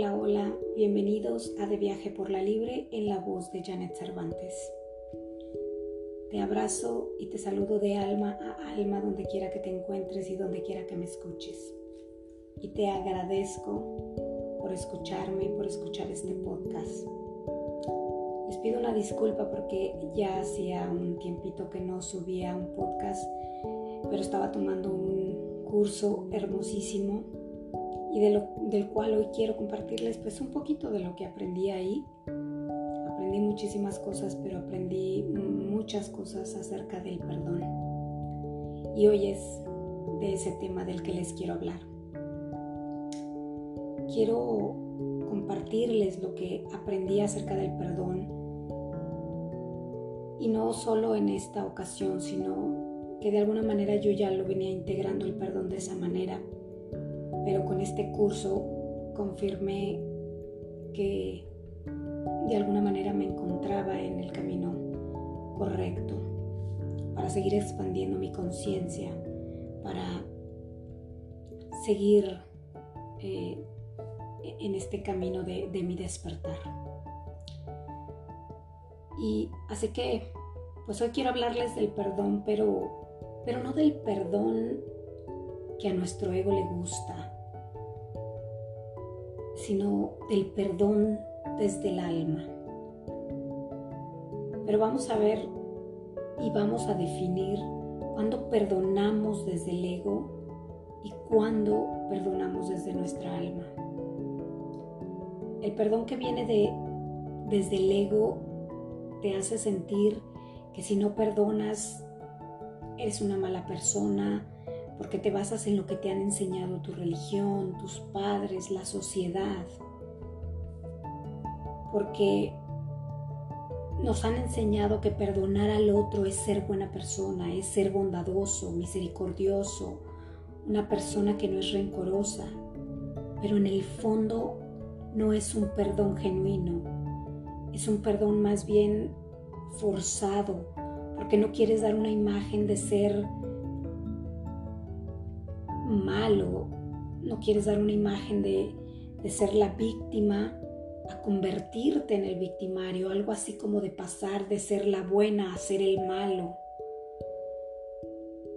Hola, hola, bienvenidos a De Viaje por la Libre en la voz de Janet Cervantes. Te abrazo y te saludo de alma a alma donde quiera que te encuentres y donde quiera que me escuches. Y te agradezco por escucharme y por escuchar este podcast. Les pido una disculpa porque ya hacía un tiempito que no subía un podcast, pero estaba tomando un curso hermosísimo y de lo, del cual hoy quiero compartirles pues un poquito de lo que aprendí ahí. Aprendí muchísimas cosas, pero aprendí muchas cosas acerca del perdón. Y hoy es de ese tema del que les quiero hablar. Quiero compartirles lo que aprendí acerca del perdón. Y no solo en esta ocasión, sino que de alguna manera yo ya lo venía integrando el perdón de esa manera pero con este curso confirmé que de alguna manera me encontraba en el camino correcto para seguir expandiendo mi conciencia, para seguir eh, en este camino de, de mi despertar. Y así que, pues hoy quiero hablarles del perdón, pero, pero no del perdón que a nuestro ego le gusta, sino del perdón desde el alma. Pero vamos a ver y vamos a definir cuándo perdonamos desde el ego y cuándo perdonamos desde nuestra alma. El perdón que viene de desde el ego te hace sentir que si no perdonas eres una mala persona, porque te basas en lo que te han enseñado tu religión, tus padres, la sociedad, porque nos han enseñado que perdonar al otro es ser buena persona, es ser bondadoso, misericordioso, una persona que no es rencorosa, pero en el fondo no es un perdón genuino, es un perdón más bien forzado, porque no quieres dar una imagen de ser malo, no quieres dar una imagen de, ser la víctima a convertirte en el victimario, algo así como de pasar de ser la buena a ser el malo.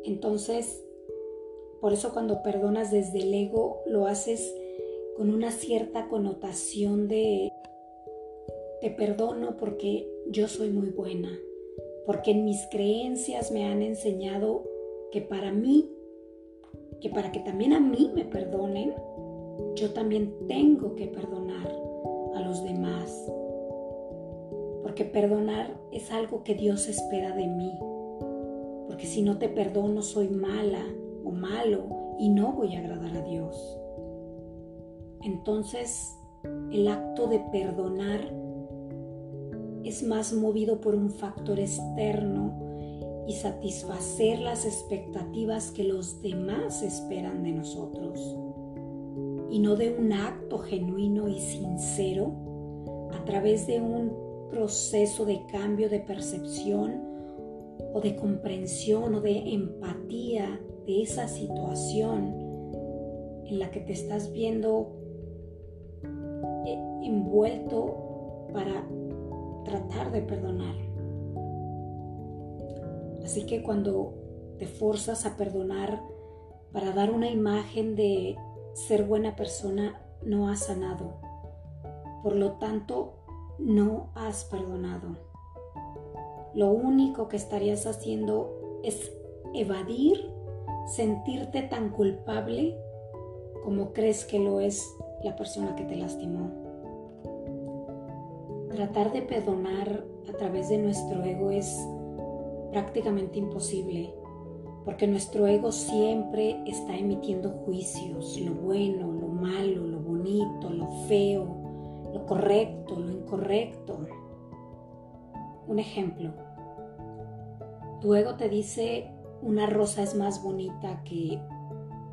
Entonces, por eso cuando perdonas desde el ego, lo haces con una cierta connotación de te perdono porque yo soy muy buena, porque en mis creencias me han enseñado que para mí que para que también a mí me perdonen, yo también tengo que perdonar a los demás. Porque perdonar es algo que Dios espera de mí. Porque si no te perdono soy mala o malo y no voy a agradar a Dios. Entonces el acto de perdonar es más movido por un factor externo y satisfacer las expectativas que los demás esperan de nosotros y no de un acto genuino y sincero a través de un proceso de cambio de percepción o de comprensión o de empatía de esa situación en la que te estás viendo eh, envuelto para tratar de perdonar. Así que cuando te forzas a perdonar para dar una imagen de ser buena persona, no has sanado. Por lo tanto, no has perdonado. Lo único que estarías haciendo es evadir sentirte tan culpable como crees que lo es la persona que te lastimó. Tratar de perdonar a través de nuestro ego es prácticamente imposible, porque nuestro ego siempre está emitiendo juicios, lo bueno, lo malo, lo bonito, lo feo, lo correcto, lo incorrecto. Un ejemplo, tu ego te dice una rosa es más bonita que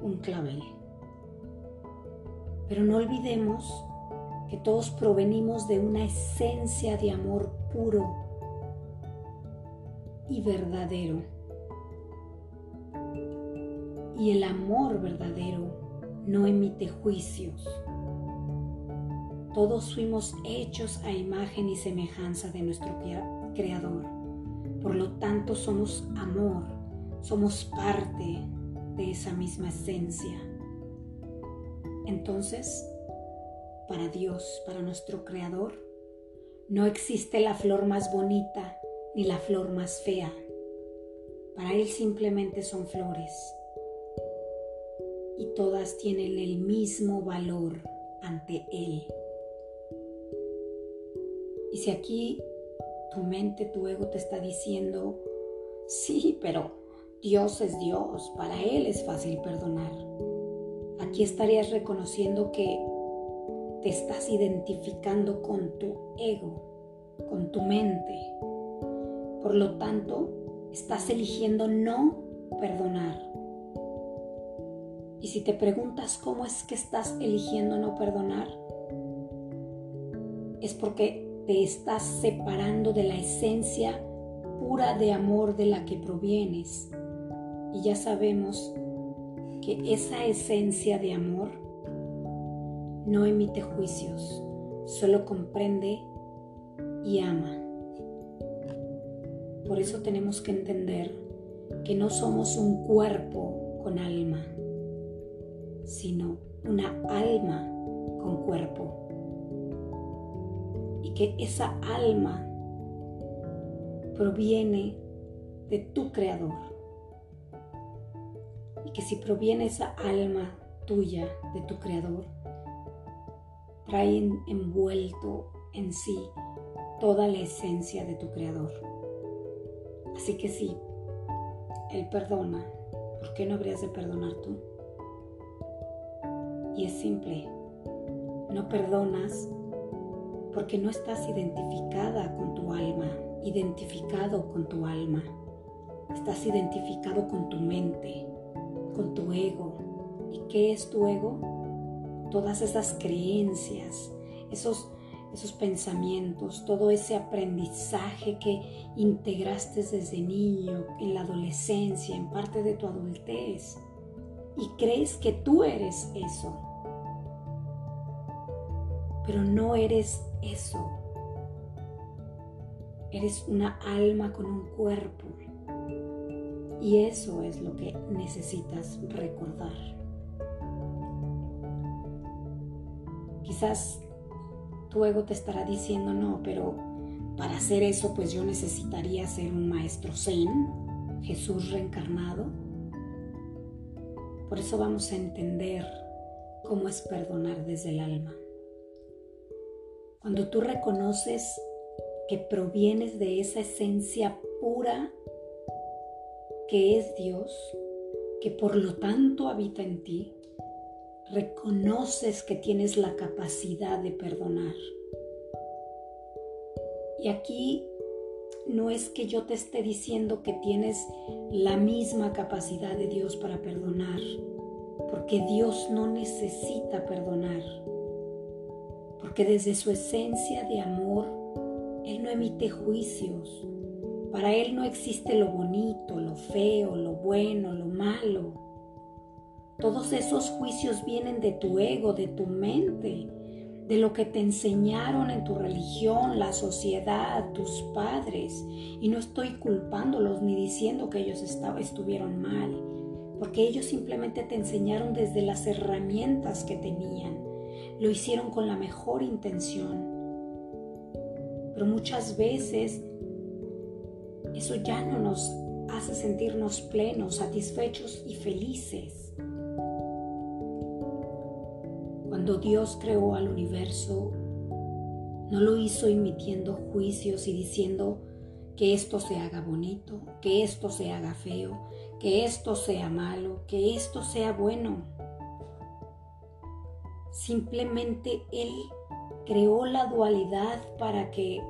un clavel. Pero no olvidemos que todos provenimos de una esencia de amor puro y verdadero. Y el amor verdadero no emite juicios. Todos fuimos hechos a imagen y semejanza de nuestro Creador. Por lo tanto, somos amor, somos parte de esa misma esencia. Entonces, para Dios, para nuestro Creador, no existe la flor más bonita ni la flor más fea. Para Él simplemente son flores y todas tienen el mismo valor ante Él. Y si aquí tu mente, tu ego te está diciendo, sí, pero Dios es Dios, para Él es fácil perdonar. Aquí estarías reconociendo que te estás identificando con tu ego, con tu mente. Por lo tanto, estás eligiendo no perdonar. Y si te preguntas cómo es que estás eligiendo no perdonar, es porque te estás separando de la esencia pura de amor de la que provienes. Y ya sabemos que esa esencia de amor no emite juicios, solo comprende y ama. Por eso tenemos que entender que no somos un cuerpo con alma, sino una alma con cuerpo. Y que esa alma proviene de tu creador. Y que si proviene esa alma tuya, de tu creador, trae envuelto en sí toda la esencia de tu creador. Así que si Él perdona, ¿por qué no habrías de perdonar tú? Y es simple, no perdonas porque no estás identificada con tu alma, identificado con tu alma. Estás identificado con tu mente, con tu ego. ¿Y qué es tu ego? Todas esas creencias, esos, esos pensamientos, todo ese aprendizaje que integraste desde niño, en la adolescencia, en parte de tu adultez y crees que tú eres eso. Pero no eres eso. Eres una alma con un cuerpo. Y eso es lo que necesitas recordar. Quizás tu ego te estará diciendo, no, pero para hacer eso pues yo necesitaría ser un maestro zen, Jesús reencarnado. Por eso vamos a entender cómo es perdonar desde el alma. Cuando tú reconoces que provienes de esa esencia pura que es Dios, que por lo tanto habita en ti, reconoces que tienes la capacidad de perdonar. Y aquí no es que yo te esté diciendo que tienes la misma capacidad de Dios para perdonar, porque Dios no necesita perdonar, porque desde su esencia de amor, Él no emite juicios. Para Él no existe lo bonito, lo feo, lo bueno, lo malo. Todos esos juicios vienen de tu ego, de tu mente, de lo que te enseñaron en tu religión, la sociedad, tus padres. Y no estoy culpándolos ni diciendo que ellos estuvieron mal, porque ellos simplemente te enseñaron desde las herramientas que tenían. Lo hicieron con la mejor intención. Pero muchas veces eso ya no nos hace sentirnos plenos, satisfechos y felices. Dios creó al universo, no lo hizo emitiendo juicios y diciendo que esto se haga bonito, que esto se haga feo, que esto sea malo, que esto sea bueno. Simplemente Él creó la dualidad para que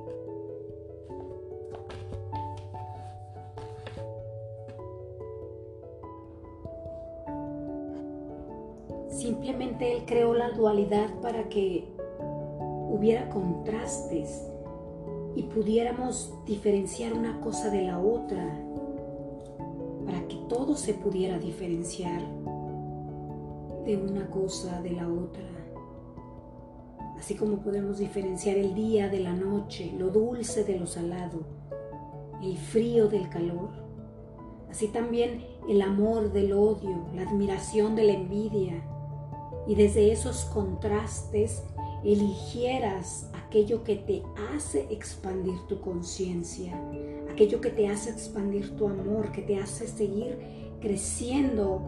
Simplemente Él creó la dualidad para que hubiera contrastes y pudiéramos diferenciar una cosa de la otra, para que todo se pudiera diferenciar de una cosa de la otra. así como podemos diferenciar el día de la noche, lo dulce de lo salado, el frío del calor, así también el amor del odio, la admiración de la envidia, y desde esos contrastes eligieras aquello que te hace expandir tu conciencia, aquello que te hace expandir tu amor, que te hace seguir creciendo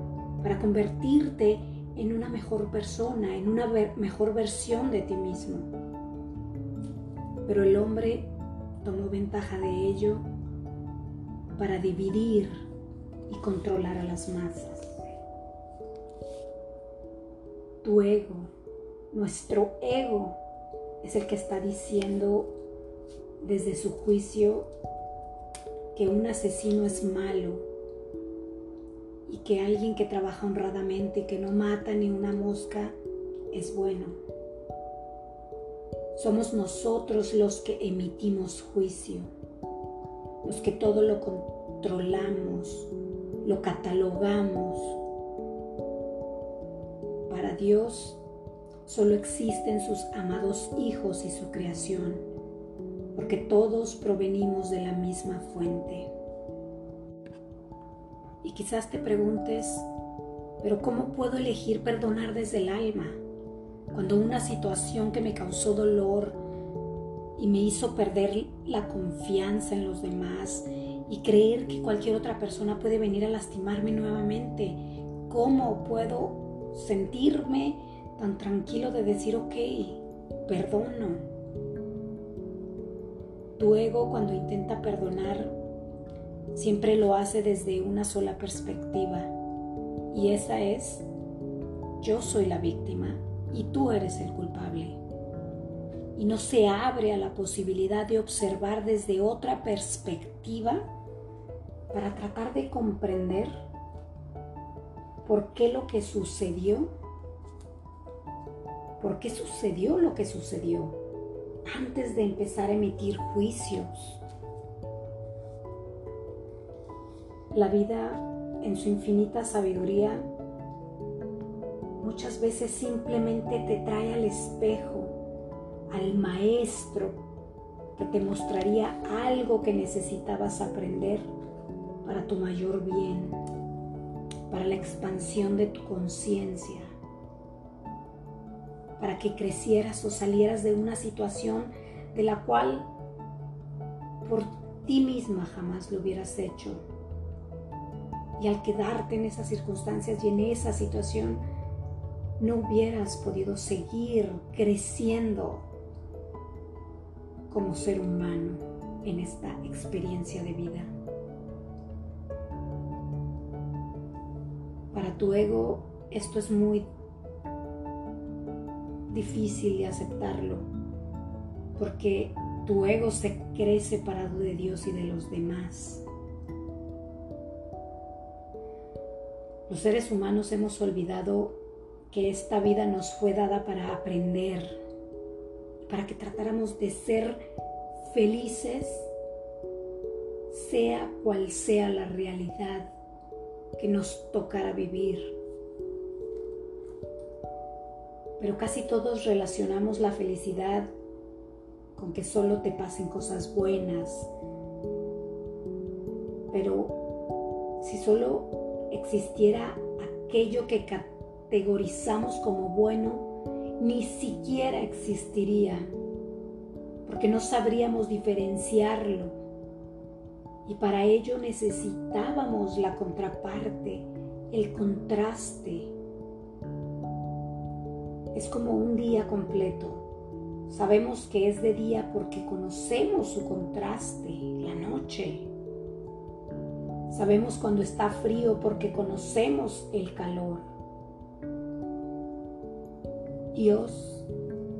para convertirte en una mejor persona, en una mejor versión de ti mismo. Pero el hombre tomó ventaja de ello para dividir y controlar a las masas. Tu ego, nuestro ego, es el que está diciendo desde su juicio que un asesino es malo y que alguien que trabaja honradamente que no mata ni una mosca es bueno. Somos nosotros los que emitimos juicio, los que todo lo controlamos, lo catalogamos. Dios solo existen sus amados hijos y su creación, porque todos provenimos de la misma fuente. Y quizás te preguntes, pero ¿cómo puedo elegir perdonar desde el alma? Cuando una situación que me causó dolor y me hizo perder la confianza en los demás y creer que cualquier otra persona puede venir a lastimarme nuevamente, ¿cómo puedo sentirme tan tranquilo de decir, ok, perdono. Tu ego cuando intenta perdonar siempre lo hace desde una sola perspectiva y esa es, yo soy la víctima y tú eres el culpable. Y no se abre a la posibilidad de observar desde otra perspectiva para tratar de comprender por qué lo que sucedió por qué sucedió lo que sucedió antes de empezar a emitir juicios. La vida en su infinita sabiduría muchas veces simplemente te trae al espejo, al maestro que te mostraría algo que necesitabas aprender para tu mayor bien, para la expansión de tu conciencia para que crecieras o salieras de una situación de la cual por ti misma jamás lo hubieras hecho. Y al quedarte en esas circunstancias y en esa situación, no hubieras podido seguir creciendo como ser humano en esta experiencia de vida. Para tu ego esto es muy difícil de aceptarlo, porque tu ego se cree separado de Dios y de los demás. Los seres humanos hemos olvidado que esta vida nos fue dada para aprender, para que tratáramos de ser felices, sea cual sea la realidad que nos tocara vivir. pero casi todos relacionamos la felicidad con que solo te pasen cosas buenas. Pero si solo existiera aquello que categorizamos como bueno, ni siquiera existiría, porque no sabríamos diferenciarlo. Y para ello necesitábamos la contraparte, el contraste es como un día completo. Sabemos que es de día porque conocemos su contraste, la noche. Sabemos cuando está frío porque conocemos el calor. Dios,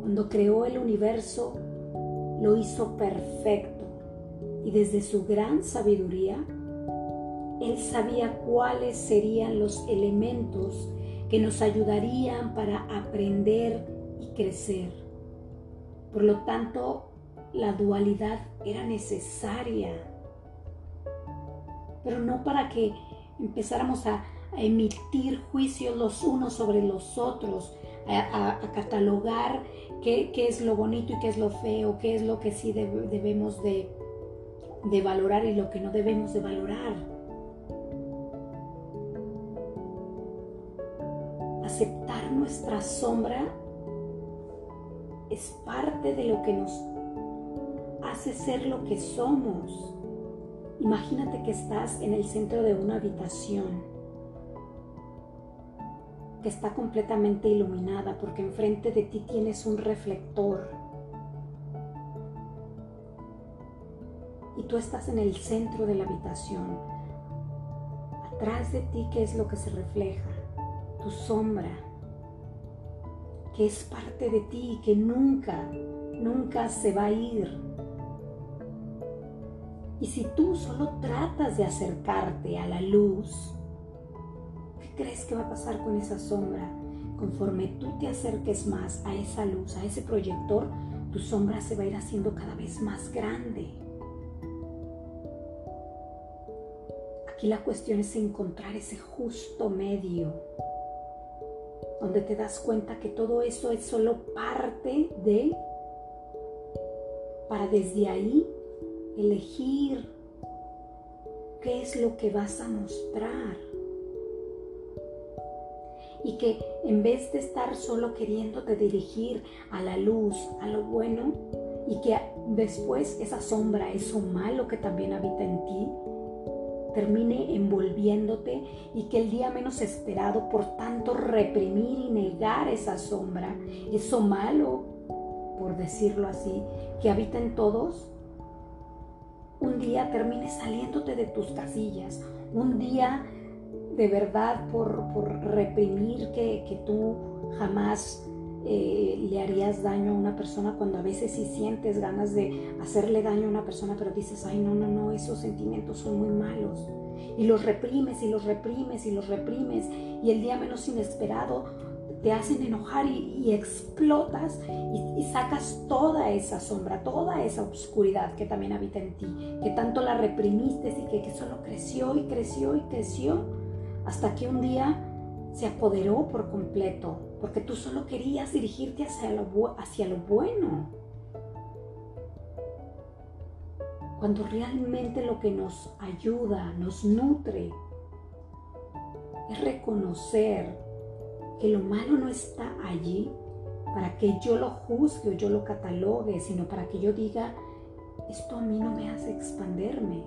cuando creó el universo, lo hizo perfecto y desde su gran sabiduría, Él sabía cuáles serían los elementos que nos ayudarían para aprender y crecer. Por lo tanto, la dualidad era necesaria, pero no para que empezáramos a, emitir juicios los unos sobre los otros, a, catalogar qué, es lo bonito y qué es lo feo, qué es lo que sí debemos de, de valorar y lo que no debemos de valorar. Aceptar nuestra sombra es parte de lo que nos hace ser lo que somos. Imagínate que estás en el centro de una habitación que está completamente iluminada porque enfrente de ti tienes un reflector. Y tú estás en el centro de la habitación. Atrás de ti, ¿qué es lo que se refleja? Tu sombra, que es parte de ti y que nunca, nunca se va a ir. Y si tú solo tratas de acercarte a la luz, crees que va a pasar con esa sombra? Conforme tú te acerques más a esa luz, a ese proyector, tu sombra se va a ir haciendo cada vez más grande. Aquí la cuestión es encontrar ese justo medio, donde te das cuenta que todo eso es solo parte de, para desde ahí elegir qué es lo que vas a mostrar. Y que en vez de estar solo queriéndote dirigir a la luz, a lo bueno, y que después esa sombra, eso malo que también habita en ti, termine envolviéndote y que el día menos esperado, por tanto, reprimir y negar esa sombra, eso malo, por decirlo así, que habita en todos, un día termine saliéndote de tus casillas, un día de verdad por, reprimir que, tú jamás eh, le harías daño a una persona cuando a veces sí sientes ganas de hacerle daño a una persona, pero dices, ay, no, no, no, esos sentimientos son muy malos. Y los reprimes y los reprimes y los reprimes y el día menos inesperado te hacen enojar y, explotas y, sacas toda esa sombra, toda esa oscuridad que también habita en ti, que tanto la reprimiste y que, que solo creció y creció y creció hasta que un día se apoderó por completo, porque tú solo querías dirigirte hacia lo, hacia lo bueno. Cuando realmente lo que nos ayuda, nos nutre, es reconocer que lo malo no está allí para que yo lo juzgue o yo lo catalogue, sino para que yo diga, esto a mí no me hace expanderme,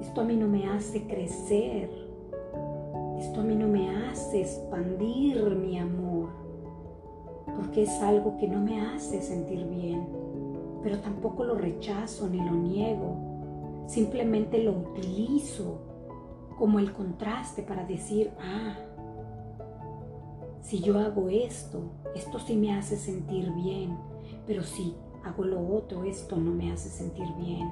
esto a mí no me hace crecer, esto a mí no me hace expandir mi amor, porque es algo que no me hace sentir bien, pero tampoco lo rechazo ni lo niego, simplemente lo utilizo como el contraste para decir, ah, si yo hago esto, esto sí me hace sentir bien, pero si hago lo otro, esto no me hace sentir bien.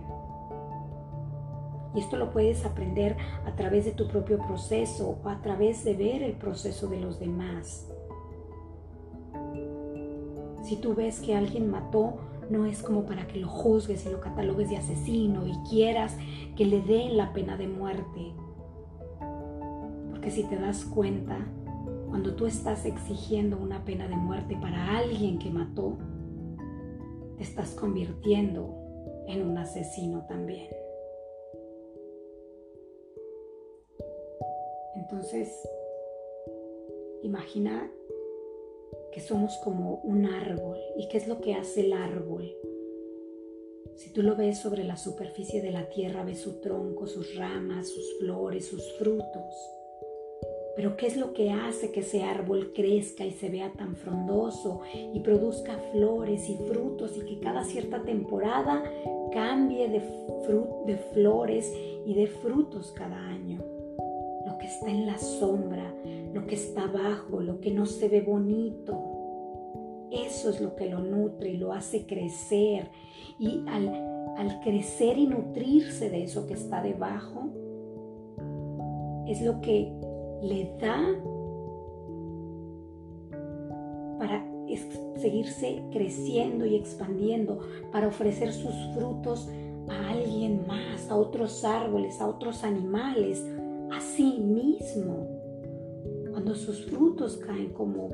Y esto lo puedes aprender a través de tu propio proceso o a través de ver el proceso de los demás. Si tú ves que alguien mató, no es como para que lo juzgues y lo catalogues de asesino y quieras que le den la pena de muerte. Porque si te das cuenta, cuando tú estás exigiendo una pena de muerte para alguien que mató, te estás convirtiendo en un asesino también. Entonces, imagina que somos como un árbol. ¿Y qué es lo que hace el árbol? Si tú lo ves sobre la superficie de la tierra, ves su tronco, sus ramas, sus flores, sus frutos. Pero ¿qué es lo que hace que ese árbol crezca y se vea tan frondoso y produzca flores y frutos y que cada cierta temporada cambie de, de flores y de frutos cada año? Está en la sombra, lo que está abajo, lo que no se ve bonito. Eso es lo que lo nutre y lo hace crecer. Y al, crecer y nutrirse de eso que está debajo, es lo que le da para seguirse creciendo y expandiendo, para ofrecer sus frutos a alguien más, a otros árboles, a otros animales, sí mismo. Cuando sus frutos caen como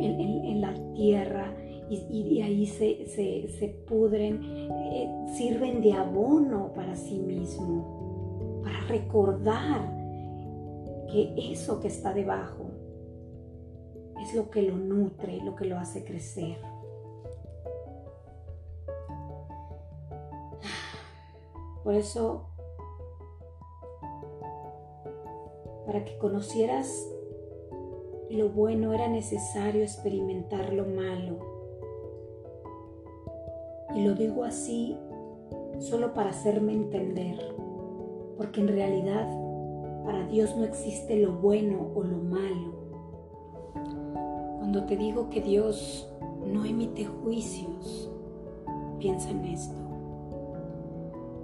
en, la tierra y, ahí se, pudren, eh, sirven de abono para sí mismo, para recordar que eso que está debajo es lo que lo nutre, lo que lo hace crecer. Por eso, para que conocieras lo bueno era necesario experimentar lo malo. Y lo digo así solo para hacerme entender, porque en realidad para Dios no existe lo bueno o lo malo. Cuando te digo que Dios no emite juicios, piensa en esto.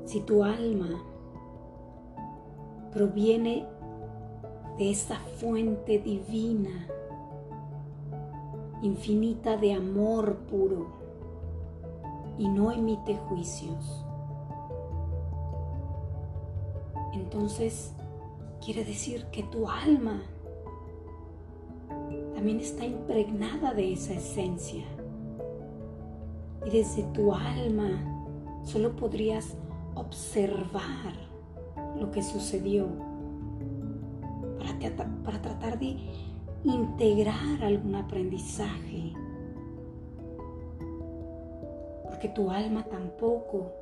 Si tu alma proviene de esa fuente divina, infinita de amor puro, y no emite juicios, entonces quiere decir que tu alma también está impregnada de esa esencia. Y desde tu alma solo podrías observar lo que sucedió para, tratar de integrar algún aprendizaje. Porque tu alma tampoco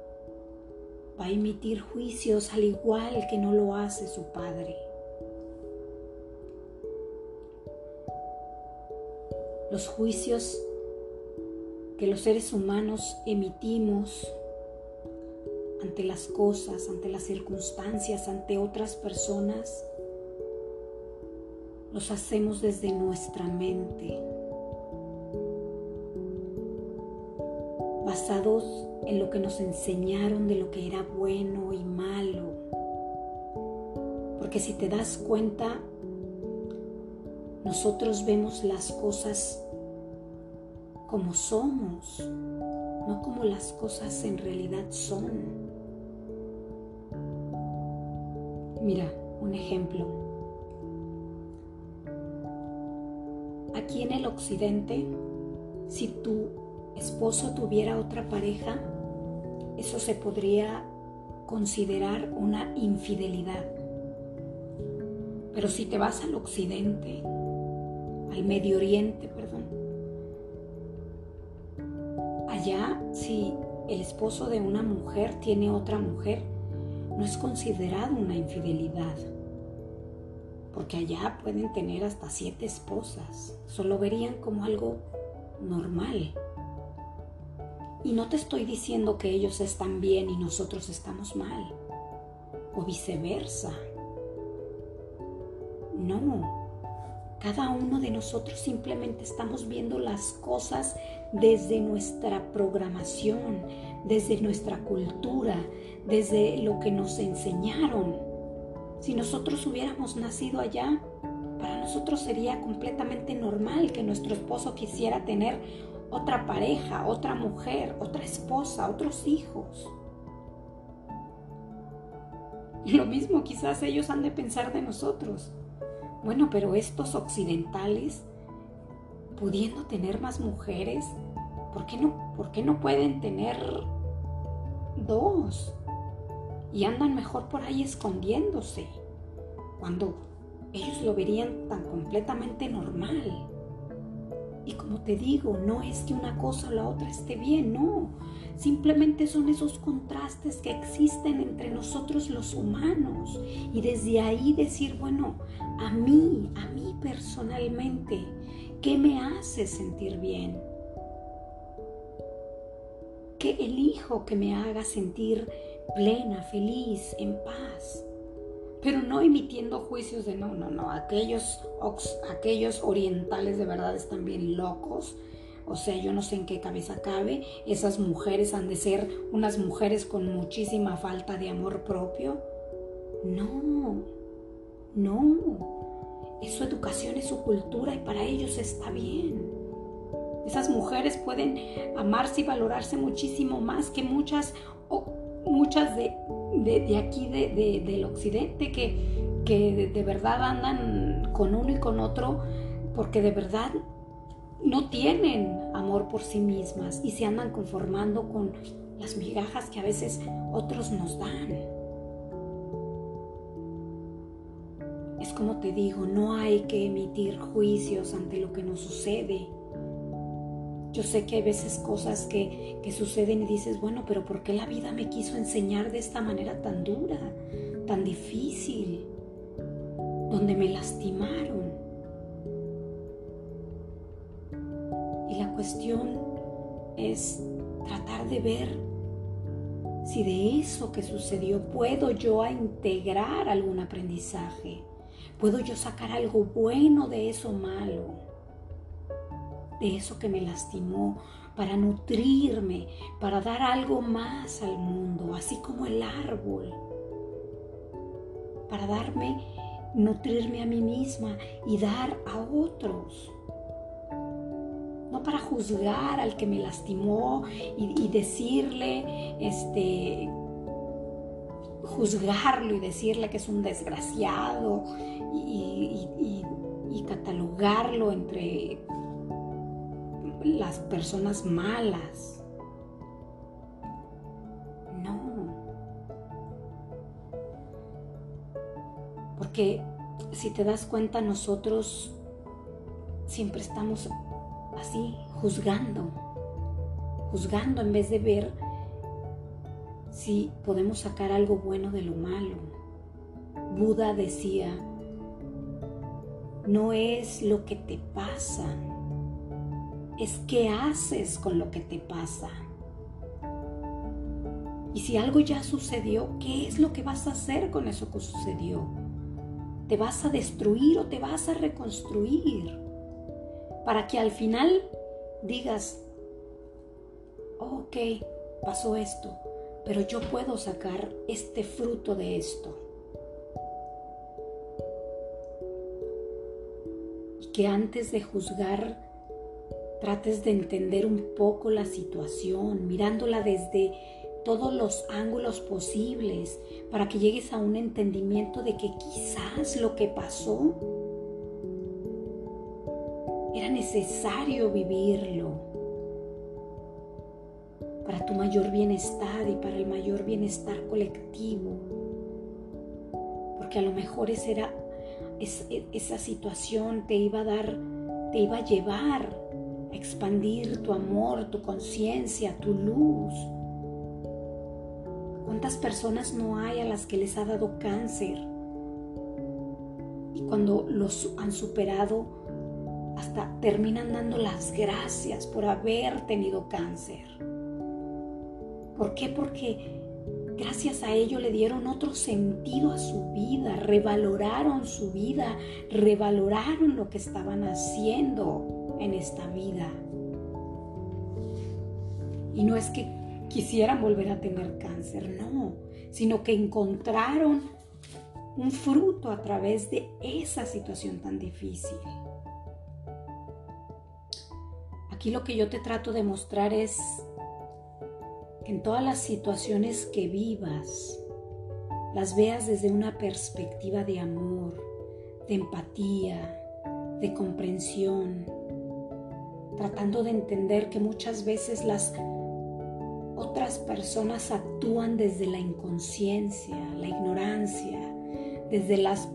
va a emitir juicios al igual que no lo hace su Padre. Los juicios que los seres humanos emitimos ante las cosas, ante las circunstancias, ante otras personas, los hacemos desde nuestra mente, basados en lo que nos enseñaron de lo que era bueno y malo. Porque si te das cuenta, nosotros vemos las cosas como somos, no como las cosas en realidad son. Mira, un ejemplo. Aquí en el occidente, si tu esposo tuviera otra pareja, eso se podría considerar una infidelidad. Pero si te vas al occidente, al Medio Oriente, perdón. Allá, si el esposo de una mujer tiene otra mujer, no es considerado una infidelidad, porque allá pueden tener hasta siete esposas, solo verían como algo normal. Y no te estoy diciendo que ellos están bien y nosotros estamos mal, o viceversa. No, cada uno de nosotros simplemente estamos viendo las cosas desde nuestra programación, desde nuestra cultura, desde lo que nos enseñaron. Si nosotros hubiéramos nacido allá, para nosotros sería completamente normal que nuestro esposo quisiera tener otra pareja, otra mujer, otra esposa, otros hijos. Y lo mismo quizás ellos han de pensar de nosotros. Bueno, pero estos occidentales, pudiendo tener más mujeres, ¿por qué no, por qué no pueden tener dos? Y andan mejor por ahí escondiéndose, cuando ellos lo verían tan completamente normal. Y como te digo, no es que una cosa o la otra esté bien, no. Simplemente son esos contrastes que existen entre nosotros los humanos. Y desde ahí decir, bueno, a mí, a mí personalmente, ¿qué me hace sentir bien? ¿Qué elijo que me haga sentir plena, feliz, en paz? pero no emitiendo juicios de no, no, no, aquellos, aquellos orientales de verdad están bien locos. O sea, yo no sé en qué cabeza cabe. Esas mujeres han de ser unas mujeres con muchísima falta de amor propio. No, no. Es su educación, es su cultura y para ellos está bien. Esas mujeres pueden amarse y valorarse muchísimo más que muchas, muchas de, de, aquí del occidente que, de, verdad andan con uno y con otro porque de verdad no tienen amor por sí mismas y se andan conformando con las migajas que a veces otros nos dan. Es como te digo, no hay que emitir juicios ante lo que nos sucede. Yo sé que hay veces cosas que, que, suceden y dices, bueno, pero ¿por qué la vida me quiso enseñar de esta manera tan dura, tan difícil, donde me lastimaron? Y la cuestión es tratar de ver si de eso que sucedió puedo yo integrar algún aprendizaje, puedo yo sacar algo bueno de eso malo, de eso que me lastimó, para nutrirme, para dar algo más al mundo, así como el árbol, para darme, nutrirme a mí misma y dar a otros. No para juzgar al que me lastimó y, decirle, este, juzgarlo y decirle que es un desgraciado y, catalogarlo entre las personas malas. No. Porque si te das cuenta, nosotros siempre estamos así, juzgando, juzgando en vez de ver si podemos sacar algo bueno de lo malo. Buda decía, no es lo que te pasa, es qué haces con lo que te pasa. Y si algo ya sucedió, ¿qué es lo que vas a hacer con eso que sucedió? ¿Te vas a destruir o te vas a reconstruir? para que al final digas, ok, pasó esto, pero yo puedo sacar este fruto de esto. Y que antes de juzgar, trates de entender un poco la situación, mirándola desde todos los ángulos posibles, para que llegues a un entendimiento de que quizás lo que pasó era necesario vivirlo para tu mayor bienestar y para el mayor bienestar colectivo. Porque a lo mejor esa, era, esa situación te iba a dar, te iba a llevar expandir tu amor, tu conciencia, tu luz. ¿Cuántas personas no hay a las que les ha dado cáncer? Y cuando los han superado, hasta terminan dando las gracias por haber tenido cáncer. ¿Por qué? Porque gracias a ello le dieron otro sentido a su vida, revaloraron su vida, revaloraron lo que estaban haciendo en esta vida. Y no es que quisieran volver a tener cáncer, no, sino que encontraron un fruto a través de esa situación tan difícil. Aquí lo que yo te trato de mostrar es que en todas las situaciones que vivas, las veas desde una perspectiva de amor, de empatía, de comprensión, tratando de entender que muchas veces las otras personas actúan desde la inconsciencia, la ignorancia, desde las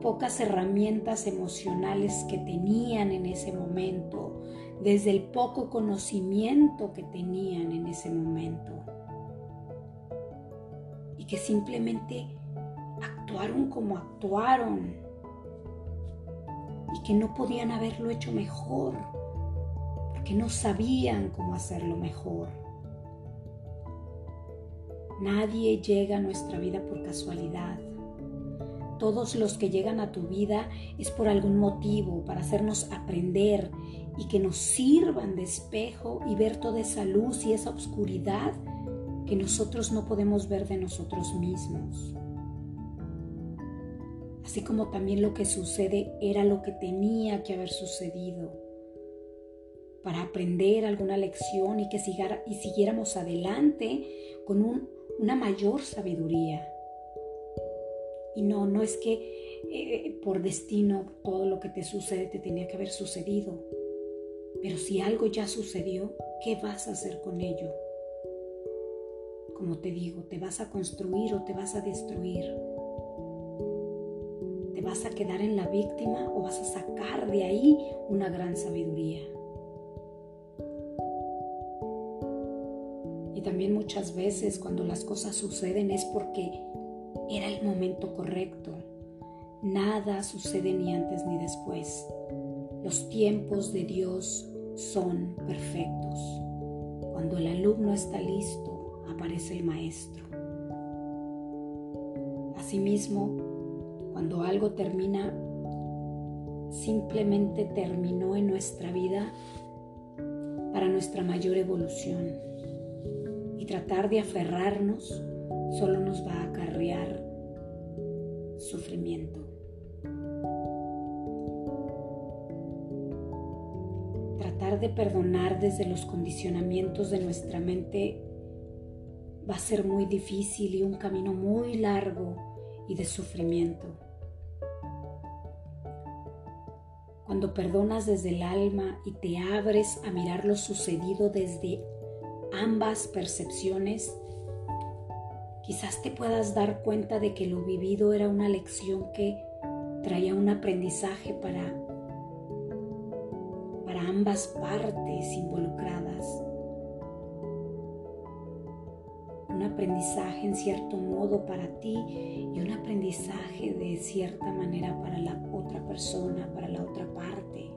pocas herramientas emocionales que tenían en ese momento, desde el poco conocimiento que tenían en ese momento. Y que simplemente actuaron como actuaron. Y que no podían haberlo hecho mejor. Porque no sabían cómo hacerlo mejor. Nadie llega a nuestra vida por casualidad. Todos los que llegan a tu vida es por algún motivo, para hacernos aprender y que nos sirvan de espejo y ver toda esa luz y esa oscuridad que nosotros no podemos ver de nosotros mismos. Así como también lo que sucede era lo que tenía que haber sucedido para aprender alguna lección y que y siguiéramos adelante con una mayor sabiduría. Y no, no es que eh, por destino todo lo que te sucede te tenía que haber sucedido Pero si algo ya sucedió, ¿qué vas a hacer con ello? Como te digo, ¿te vas a construir o te vas a destruir? ¿Te vas a quedar en la víctima o vas a sacar de ahí una gran sabiduría? También muchas veces cuando las cosas suceden es porque era el momento correcto. Nada sucede ni antes ni después. Los tiempos de Dios son perfectos. Cuando el alumno está listo, aparece el maestro. Asimismo, cuando algo termina, simplemente terminó en nuestra vida para nuestra mayor evolución. Tratar de aferrarnos solo nos va a acarrear sufrimiento. Tratar de perdonar desde los condicionamientos de nuestra mente va a ser muy difícil y un camino muy largo y de sufrimiento. Cuando perdonas desde el alma y te abres a mirar lo sucedido desde ambas percepciones, quizás te puedas dar cuenta de que lo vivido era una lección que traía un aprendizaje para, para ambas partes involucradas. un aprendizaje en cierto modo para ti y un aprendizaje de cierta manera para la otra persona, para la otra parte.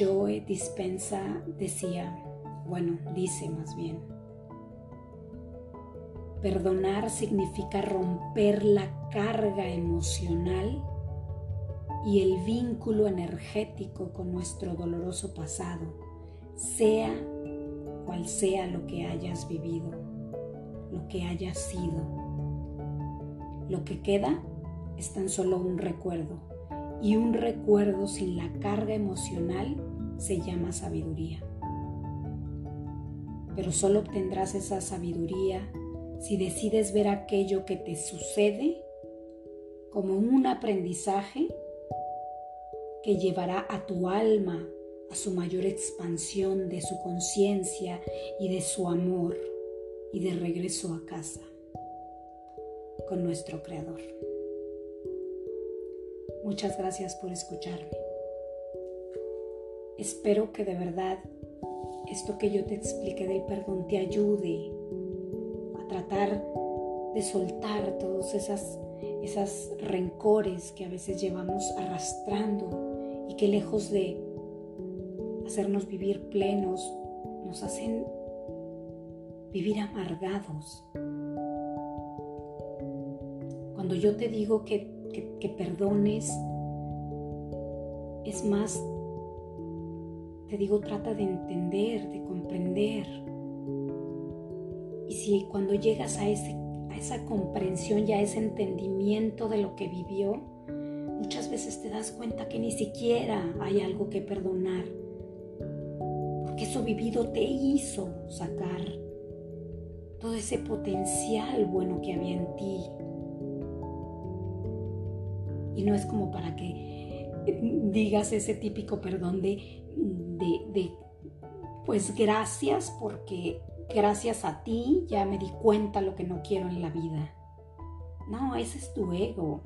Joe Dispensa decía, bueno, dice más bien, perdonar significa romper la carga emocional y el vínculo energético con nuestro doloroso pasado sea cual sea lo que hayas vivido, lo que hayas sido. Lo que queda es tan solo un recuerdo y un recuerdo sin la carga emocional se llama sabiduría. Pero solo obtendrás esa sabiduría si decides ver aquello que te sucede como un aprendizaje que llevará a tu alma a su mayor expansión de su conciencia y de su amor y de regreso a casa con nuestro Creador. Muchas gracias por escucharme. Espero que de verdad esto que yo te expliqué del perdón te ayude a tratar de soltar todos esas, esas rencores que a veces llevamos arrastrando y que lejos de hacernos vivir plenos, nos hacen vivir amargados. Cuando yo te digo que, que, perdones, es más, te digo, trata de entender, de comprender. Y si cuando llegas a, ese, a esa comprensión y a ese entendimiento de lo que vivió, muchas veces te das cuenta que ni siquiera hay algo que perdonar eso vivido te hizo sacar todo ese potencial bueno que había en ti. Y no es como para que digas ese típico perdón de, de, pues gracias porque gracias a ti ya me di cuenta lo que no quiero en la vida. No, ese es tu ego.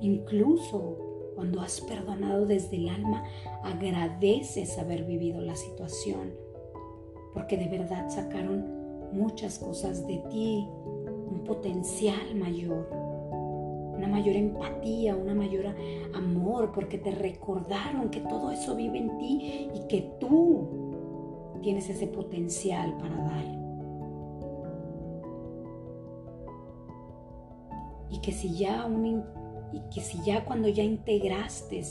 Incluso cuando has perdonado desde el alma, agradeces haber vivido la situación, porque de verdad sacaron muchas cosas de ti, un potencial mayor, una mayor empatía, una mayor amor, porque te recordaron que todo eso vive en ti y que tú tienes ese potencial para dar. Y que si ya un y que si ya cuando ya integraste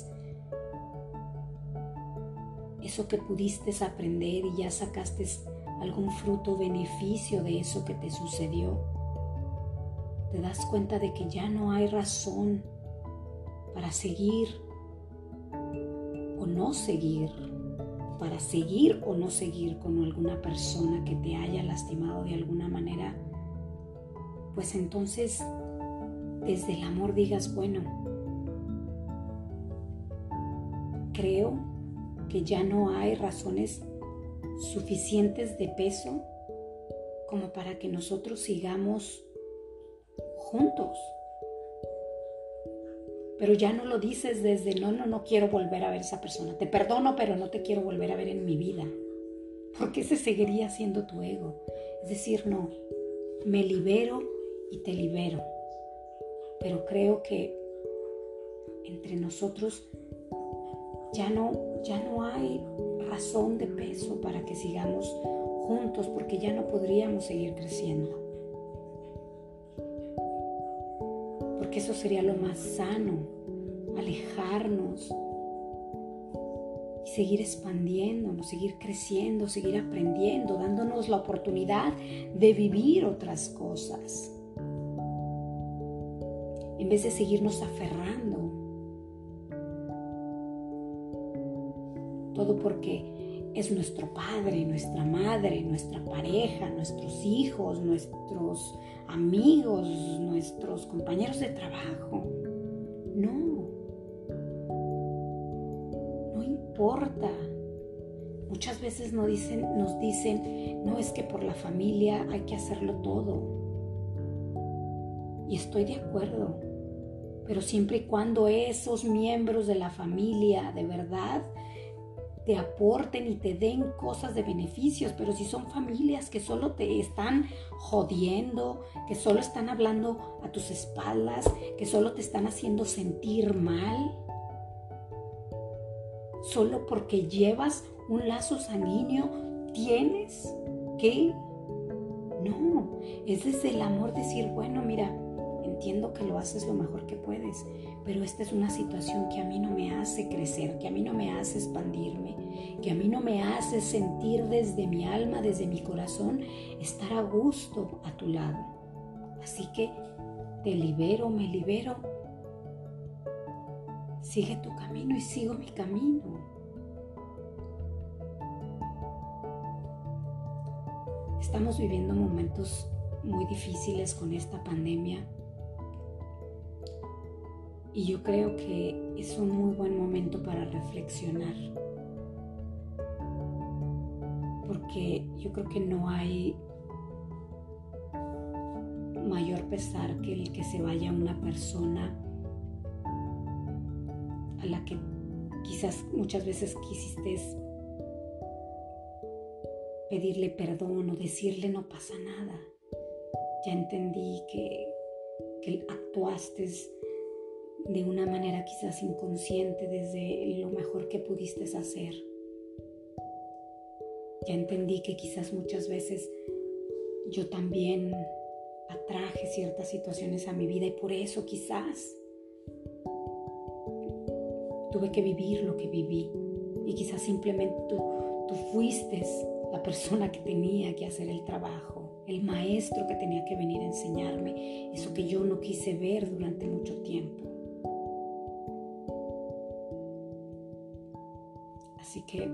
eso que pudiste aprender y ya sacaste algún fruto, beneficio de eso que te sucedió, te das cuenta de que ya no hay razón para seguir o no seguir, para seguir o no seguir con alguna persona que te haya lastimado de alguna manera, pues entonces desde el amor digas, bueno, creo que ya no hay razones suficientes de peso como para que nosotros sigamos juntos. Pero ya no lo dices desde, no, no, no quiero volver a ver esa persona. Te perdono, pero no te quiero volver a ver en mi vida. Porque ese seguiría siendo tu ego. Es decir, no, me libero y te libero. Pero creo que entre nosotros ya no, ya no hay razón de peso para que sigamos juntos porque ya no podríamos seguir creciendo. Eso sería lo más sano, alejarnos y seguir expandiéndonos, seguir creciendo, seguir aprendiendo, dándonos la oportunidad de vivir otras cosas. En vez de seguirnos aferrando. Todo porque es nuestro padre, nuestra madre, nuestra pareja, nuestros hijos, nuestros amigos, nuestros compañeros de trabajo. No, no importa. Muchas veces nos dicen, no es que por la familia hay que hacerlo todo. Y estoy de acuerdo, pero siempre y cuando esos miembros de la familia de verdad te aporten y te den cosas de beneficios, pero si son familias que solo te están jodiendo, que solo están hablando a tus espaldas, que solo te están haciendo sentir mal, solo porque llevas un lazo sanguíneo, tienes que... No, es desde el amor decir, bueno, mira, entiendo que lo haces lo mejor que puedes, pero esta es una situación que a mí no me hace crecer, que a mí no me hace expandirme, que a mí no me hace sentir desde mi alma, desde mi corazón, estar a gusto a tu lado. Así que te libero, me libero. Sigue tu camino y sigo mi camino. Estamos viviendo momentos muy difíciles con esta pandemia y yo creo que es un muy buen momento para reflexionar. Porque yo creo que no hay mayor pesar que el que se vaya una persona a la que quizás muchas veces quisiste pedirle perdón o decirle no pasa nada. Ya entendí que, que actuaste de una manera quizás inconsciente desde lo mejor que pudiste hacer. Ya entendí que quizás muchas veces yo también atraje ciertas situaciones a mi vida y por eso quizás tuve que vivir lo que viví y quizás simplemente tú, tú fuiste la persona que tenía que hacer el trabajo, el maestro que tenía que venir a enseñarme eso que yo no quise ver durante mucho tiempo. Así que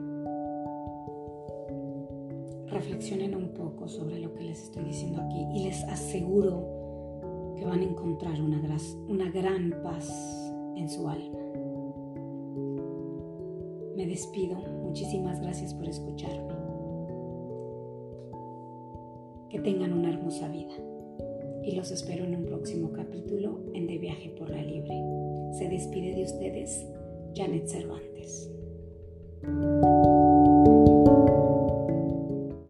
reflexionen un poco sobre lo que les estoy diciendo aquí y les aseguro que van a encontrar una, gran paz en su alma. Me despido. Muchísimas gracias por escucharme. Que tengan una hermosa vida. Y los espero en un próximo capítulo en De Viaje por la Libre. Se despide de ustedes Janet Cervantes. Thank you.